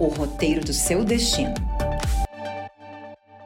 o roteiro do seu destino.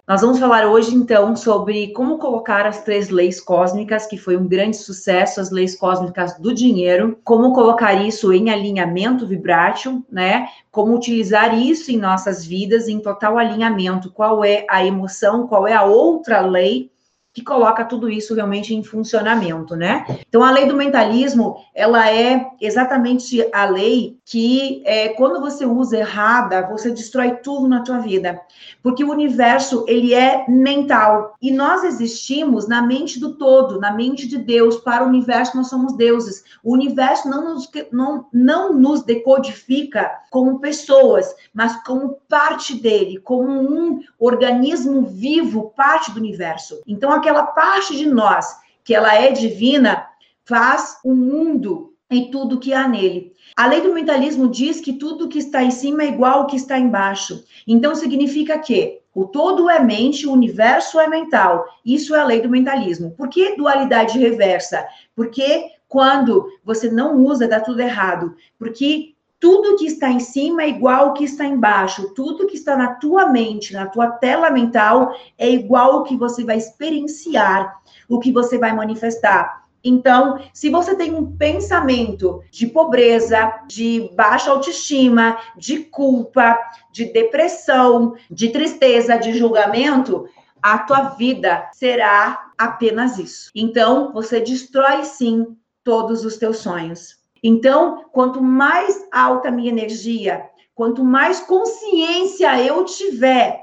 Nós vamos falar hoje, então, sobre como colocar as três leis cósmicas, que foi um grande sucesso, as leis cósmicas do dinheiro, como colocar isso em alinhamento vibrátil, né? Como utilizar isso em nossas vidas, em total alinhamento, qual é a emoção, qual é a outra lei que coloca tudo isso realmente em funcionamento, né? Então, a lei do mentalismo, ela é exatamente a lei que, é, quando você usa errada, você destrói tudo na tua vida. Porque o universo, ele é mental. E nós existimos na mente do todo, na mente de Deus. Para o universo, nós somos deuses. O universo não nos, não, não nos decodifica como pessoas, mas como parte dele, como um organismo vivo, parte do universo. Então, aquela parte de nós que ela é divina faz o mundo e tudo que há nele. A lei do mentalismo diz que tudo que está em cima é igual ao que está embaixo. Então significa que o todo é mente, o universo é mental. Isso é a lei do mentalismo. Por que dualidade reversa? Porque quando você não usa, dá tudo errado. Porque tudo que está em cima é igual ao que está embaixo. Tudo que está na tua mente, na tua tela mental, é igual ao que você vai experienciar, o que você vai manifestar. Então, se você tem um pensamento de pobreza, de baixa autoestima, de culpa, de depressão, de tristeza, de julgamento, a tua vida será apenas isso. Então, você destrói sim todos os teus sonhos. Então, quanto mais alta a minha energia, quanto mais consciência eu tiver,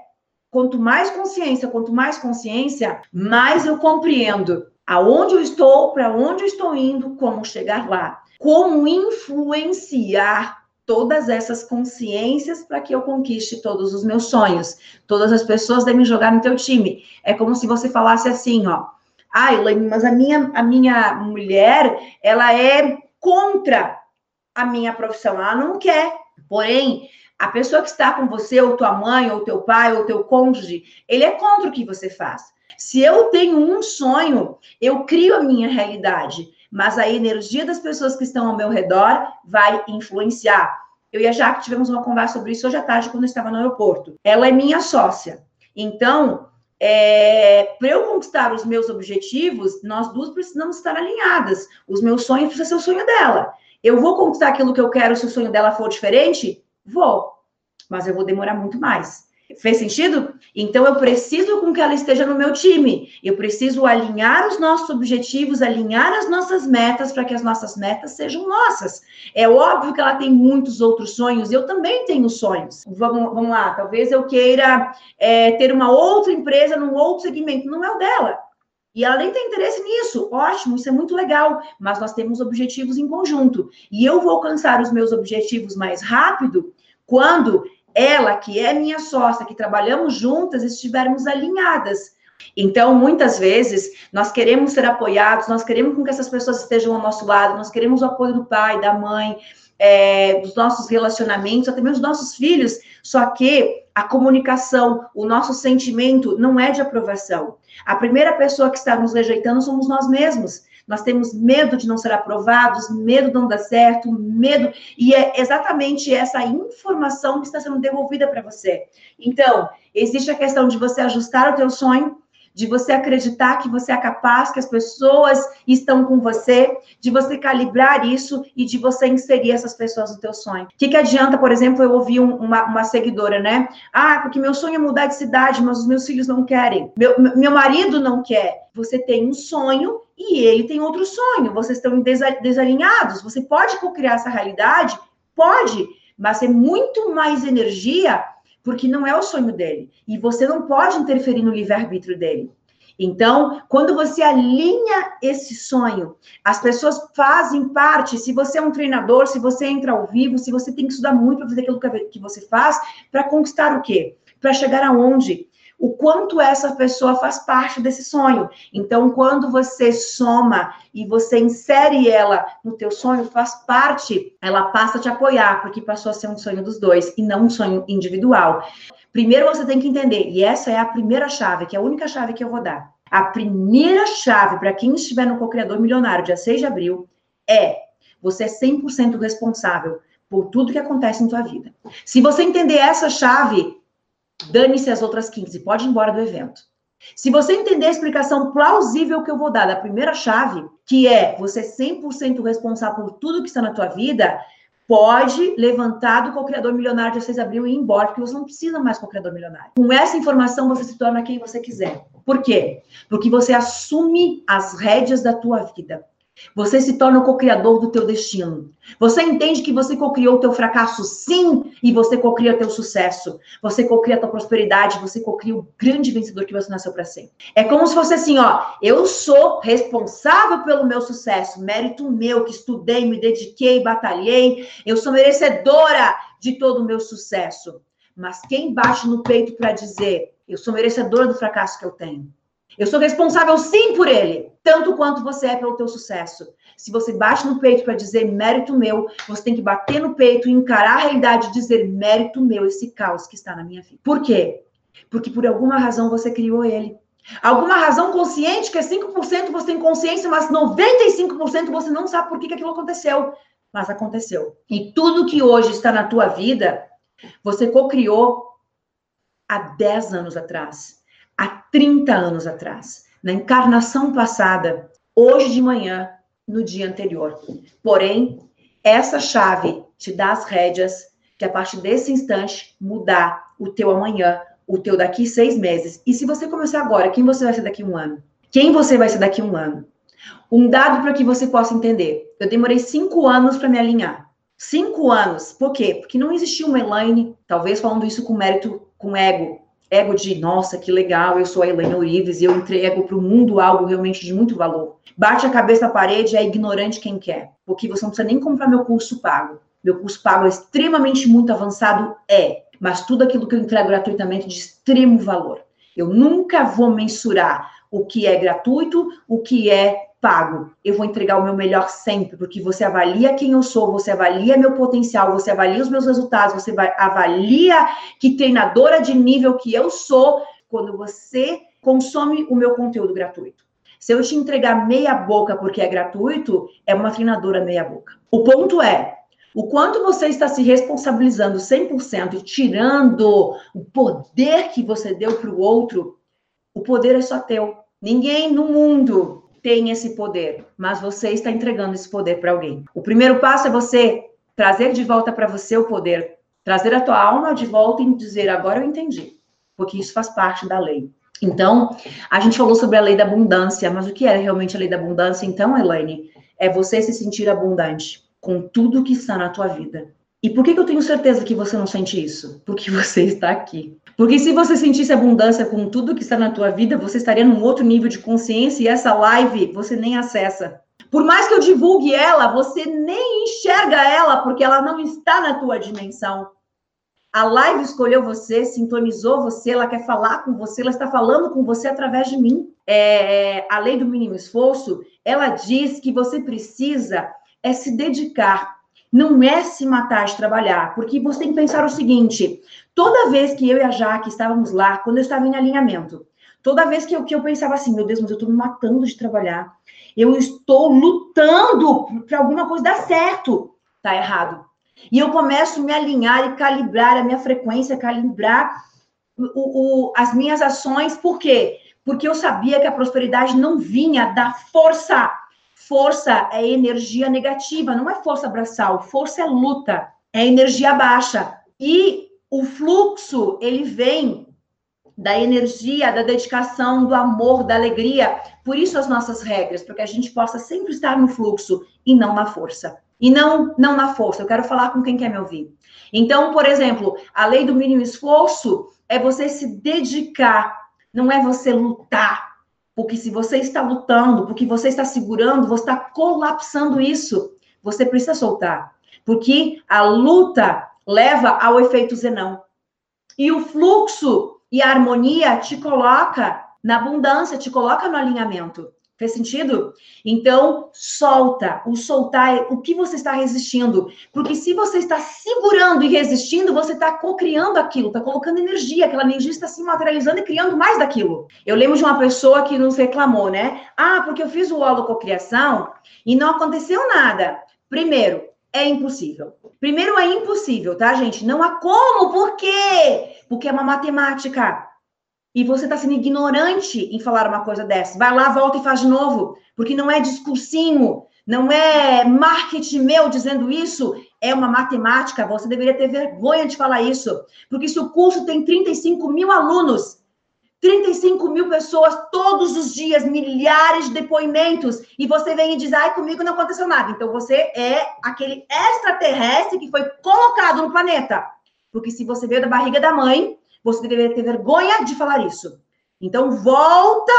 quanto mais consciência, quanto mais consciência, mais eu compreendo aonde eu estou, para onde eu estou indo, como chegar lá, como influenciar todas essas consciências para que eu conquiste todos os meus sonhos. Todas as pessoas devem jogar no teu time. É como se você falasse assim, ó: "Ah, mas a minha a minha mulher, ela é contra a minha profissão, ela não quer. Porém, a pessoa que está com você, ou tua mãe, ou teu pai, ou teu cônjuge, ele é contra o que você faz. Se eu tenho um sonho, eu crio a minha realidade, mas a energia das pessoas que estão ao meu redor vai influenciar. Eu e a Jaque tivemos uma conversa sobre isso hoje à tarde, quando eu estava no aeroporto. Ela é minha sócia. Então, é, para eu conquistar os meus objetivos, nós duas precisamos estar alinhadas. Os meus sonhos precisam ser o sonho dela. Eu vou conquistar aquilo que eu quero se o sonho dela for diferente? Vou. Mas eu vou demorar muito mais. Fez sentido? Então eu preciso com que ela esteja no meu time. Eu preciso alinhar os nossos objetivos, alinhar as nossas metas para que as nossas metas sejam nossas. É óbvio que ela tem muitos outros sonhos, eu também tenho sonhos. Vamos, vamos lá, talvez eu queira é, ter uma outra empresa num outro segmento, não é o dela. E ela nem tem interesse nisso. Ótimo, isso é muito legal. Mas nós temos objetivos em conjunto. E eu vou alcançar os meus objetivos mais rápido quando ela, que é minha sócia, que trabalhamos juntas, estivermos alinhadas. Então, muitas vezes, nós queremos ser apoiados, nós queremos que essas pessoas estejam ao nosso lado, nós queremos o apoio do pai, da mãe, é, dos nossos relacionamentos, até mesmo dos nossos filhos, só que a comunicação, o nosso sentimento não é de aprovação. A primeira pessoa que está nos rejeitando somos nós mesmos nós temos medo de não ser aprovados, medo de não dar certo, medo, e é exatamente essa informação que está sendo devolvida para você. Então, existe a questão de você ajustar o teu sonho, de você acreditar que você é capaz, que as pessoas estão com você, de você calibrar isso e de você inserir essas pessoas no teu sonho. O que, que adianta, por exemplo, eu ouvi um, uma, uma seguidora, né? Ah, porque meu sonho é mudar de cidade, mas os meus filhos não querem. Meu, meu marido não quer. Você tem um sonho e ele tem outro sonho. Vocês estão desalinhados. Você pode co-criar essa realidade? Pode, mas é muito mais energia porque não é o sonho dele. E você não pode interferir no livre-arbítrio dele. Então, quando você alinha esse sonho, as pessoas fazem parte. Se você é um treinador, se você entra ao vivo, se você tem que estudar muito para fazer aquilo que você faz, para conquistar o quê? para chegar aonde? O quanto essa pessoa faz parte desse sonho. Então, quando você soma e você insere ela no teu sonho, faz parte, ela passa a te apoiar, porque passou a ser um sonho dos dois e não um sonho individual. Primeiro você tem que entender, e essa é a primeira chave, que é a única chave que eu vou dar. A primeira chave para quem estiver no co-criador milionário, dia 6 de abril, é você é 100% responsável por tudo que acontece em tua vida. Se você entender essa chave, dane-se as outras 15, pode ir embora do evento. Se você entender a explicação plausível que eu vou dar da primeira chave, que é você 100% responsável por tudo que está na tua vida, pode levantar do co-criador milionário de 6 de abril e ir embora, porque você não precisa mais co-criador milionário. Com essa informação, você se torna quem você quiser. Por quê? Porque você assume as rédeas da tua vida. Você se torna o co-criador do teu destino. Você entende que você co-criou o teu fracasso, sim, e você co-cria o teu sucesso. Você co-cria a tua prosperidade, você co-cria o grande vencedor que você nasceu para ser. É como se fosse assim, ó, eu sou responsável pelo meu sucesso, mérito meu, que estudei, me dediquei, batalhei, eu sou merecedora de todo o meu sucesso. Mas quem bate no peito para dizer, eu sou merecedora do fracasso que eu tenho? Eu sou responsável sim por ele, tanto quanto você é pelo teu sucesso. Se você bate no peito para dizer mérito meu, você tem que bater no peito e encarar a realidade e dizer mérito meu esse caos que está na minha vida. Por quê? Porque por alguma razão você criou ele. Alguma razão consciente que é 5% você tem consciência, mas 95% você não sabe por que, que aquilo aconteceu. Mas aconteceu. E tudo que hoje está na tua vida, você co-criou há 10 anos atrás há 30 anos atrás, na encarnação passada, hoje de manhã, no dia anterior. Porém, essa chave te dá as rédeas que a partir desse instante mudar o teu amanhã, o teu daqui seis meses. E se você começar agora, quem você vai ser daqui um ano? Quem você vai ser daqui um ano? Um dado para que você possa entender. Eu demorei cinco anos para me alinhar. Cinco anos. Por quê? Porque não existia uma Elaine, talvez falando isso com mérito, com ego, ego de, nossa, que legal, eu sou a Helena Urives e eu entrego para o mundo algo realmente de muito valor. Bate a cabeça na parede, é ignorante quem quer, porque você não precisa nem comprar meu curso pago. Meu curso pago é extremamente muito avançado, é, mas tudo aquilo que eu entrego gratuitamente é de extremo valor. Eu nunca vou mensurar o que é gratuito, o que é pago. Eu vou entregar o meu melhor sempre, porque você avalia quem eu sou, você avalia meu potencial, você avalia os meus resultados, você avalia que treinadora de nível que eu sou quando você consome o meu conteúdo gratuito. Se eu te entregar meia boca porque é gratuito, é uma treinadora meia boca. O ponto é, o quanto você está se responsabilizando 100% e tirando o poder que você deu para o outro, o poder é só teu. Ninguém no mundo tem esse poder, mas você está entregando esse poder para alguém. O primeiro passo é você trazer de volta para você o poder, trazer a tua alma de volta e dizer agora eu entendi, porque isso faz parte da lei. Então, a gente falou sobre a lei da abundância, mas o que é realmente a lei da abundância? Então, Elaine, é você se sentir abundante com tudo que está na tua vida. E por que, que eu tenho certeza que você não sente isso? Porque você está aqui. Porque se você sentisse abundância com tudo que está na tua vida, você estaria num outro nível de consciência e essa live você nem acessa. Por mais que eu divulgue ela, você nem enxerga ela porque ela não está na tua dimensão. A live escolheu você, sintonizou você, ela quer falar com você, ela está falando com você através de mim. É, a lei do mínimo esforço, ela diz que você precisa é se dedicar, não é se matar de trabalhar, porque você tem que pensar o seguinte: Toda vez que eu e a Jaque estávamos lá, quando eu estava em alinhamento, toda vez que eu, que eu pensava assim, meu Deus, mas eu estou me matando de trabalhar, eu estou lutando para alguma coisa dar certo, tá errado. E eu começo a me alinhar e calibrar a minha frequência, calibrar o, o, as minhas ações, por quê? Porque eu sabia que a prosperidade não vinha da força. Força é energia negativa, não é força braçal. Força é luta, é energia baixa. E o fluxo, ele vem da energia, da dedicação, do amor, da alegria. Por isso as nossas regras, para que a gente possa sempre estar no fluxo e não na força. E não, não na força. Eu quero falar com quem quer me ouvir. Então, por exemplo, a lei do mínimo esforço é você se dedicar, não é você lutar. Porque se você está lutando, porque você está segurando, você está colapsando isso. Você precisa soltar. Porque a luta leva ao efeito zenão. E o fluxo e a harmonia te coloca na abundância, te coloca no alinhamento. Fez sentido? Então, solta. O soltar é o que você está resistindo. Porque se você está segurando e resistindo, você está co-criando aquilo, está colocando energia, aquela energia está se materializando e criando mais daquilo. Eu lembro de uma pessoa que nos reclamou, né? Ah, porque eu fiz o holococriação e não aconteceu nada. Primeiro, é impossível. Primeiro, é impossível, tá, gente? Não há como. Por quê? Porque é uma matemática. E você está sendo ignorante em falar uma coisa dessa. Vai lá, volta e faz de novo. Porque não é discursinho, não é marketing meu dizendo isso, é uma matemática. Você deveria ter vergonha de falar isso. Porque se o curso tem 35 mil alunos, 35 mil pessoas todos os dias, milhares de depoimentos, e você vem e diz, ai, comigo não aconteceu nada. Então você é aquele extraterrestre que foi colocado no planeta. Porque se você veio da barriga da mãe, você deveria ter vergonha de falar isso. Então, volta,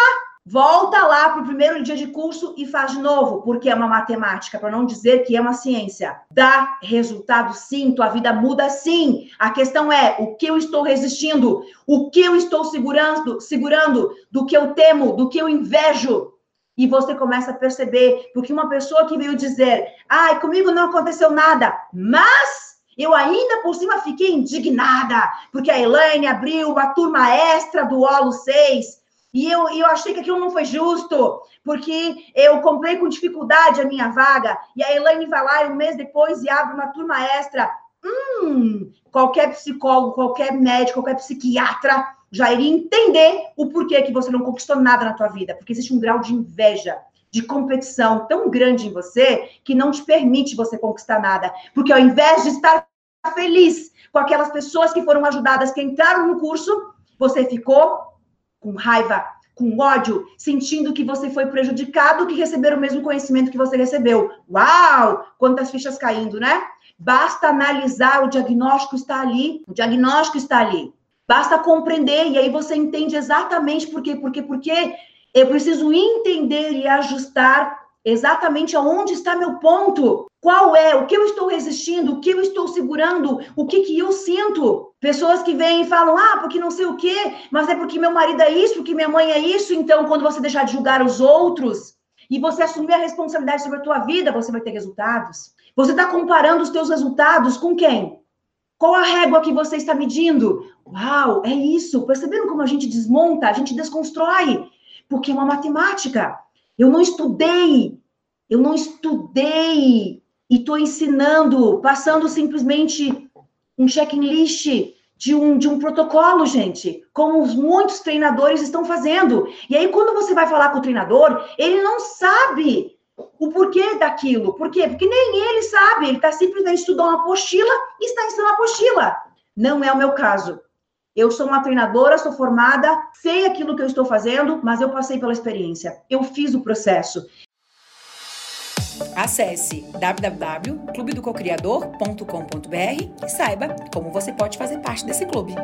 volta lá para o primeiro dia de curso e faz de novo, porque é uma matemática, para não dizer que é uma ciência. Dá resultado sim, tua vida muda sim. A questão é o que eu estou resistindo, o que eu estou segurando, segurando, do que eu temo, do que eu invejo. E você começa a perceber, porque uma pessoa que veio dizer, ai, comigo não aconteceu nada, mas eu ainda por cima fiquei indignada, porque a Elaine abriu uma turma extra do Olo 6. E eu, eu achei que aquilo não foi justo, porque eu comprei com dificuldade a minha vaga, e a Elaine vai lá um mês depois e abre uma turma extra. Hum, qualquer psicólogo, qualquer médico, qualquer psiquiatra já iria entender o porquê que você não conquistou nada na tua vida, porque existe um grau de inveja, de competição tão grande em você que não te permite você conquistar nada, porque ao invés de estar feliz com aquelas pessoas que foram ajudadas, que entraram no curso, você ficou com raiva, com ódio, sentindo que você foi prejudicado, que receberam o mesmo conhecimento que você recebeu. Uau! Quantas fichas caindo, né? Basta analisar, o diagnóstico está ali, o diagnóstico está ali. Basta compreender, e aí você entende exatamente por quê, por quê, por quê. Eu preciso entender e ajustar exatamente aonde está meu ponto. Qual é? O que eu estou resistindo? O que eu estou segurando? O que, que eu sinto? Pessoas que vêm e falam, ah, porque não sei o quê, mas é porque meu marido é isso, porque minha mãe é isso. Então, quando você deixar de julgar os outros e você assumir a responsabilidade sobre a tua vida, você vai ter resultados. Você está comparando os teus resultados com quem? Qual a régua que você está medindo? Uau, é isso. Percebendo como a gente desmonta, a gente desconstrói, porque é uma matemática. Eu não estudei, eu não estudei e estou ensinando, passando simplesmente um checklist de um, de um protocolo, gente, como muitos treinadores estão fazendo. E aí, quando você vai falar com o treinador, ele não sabe o porquê daquilo. Por quê? Porque nem ele sabe, ele está simplesmente estudando uma apostila e está ensinando a apostila. Não é o meu caso. Eu sou uma treinadora, sou formada, sei aquilo que eu estou fazendo, mas eu passei pela experiência. Eu fiz o processo. Acesse www.clubedococriador.com.br e saiba como você pode fazer parte desse clube.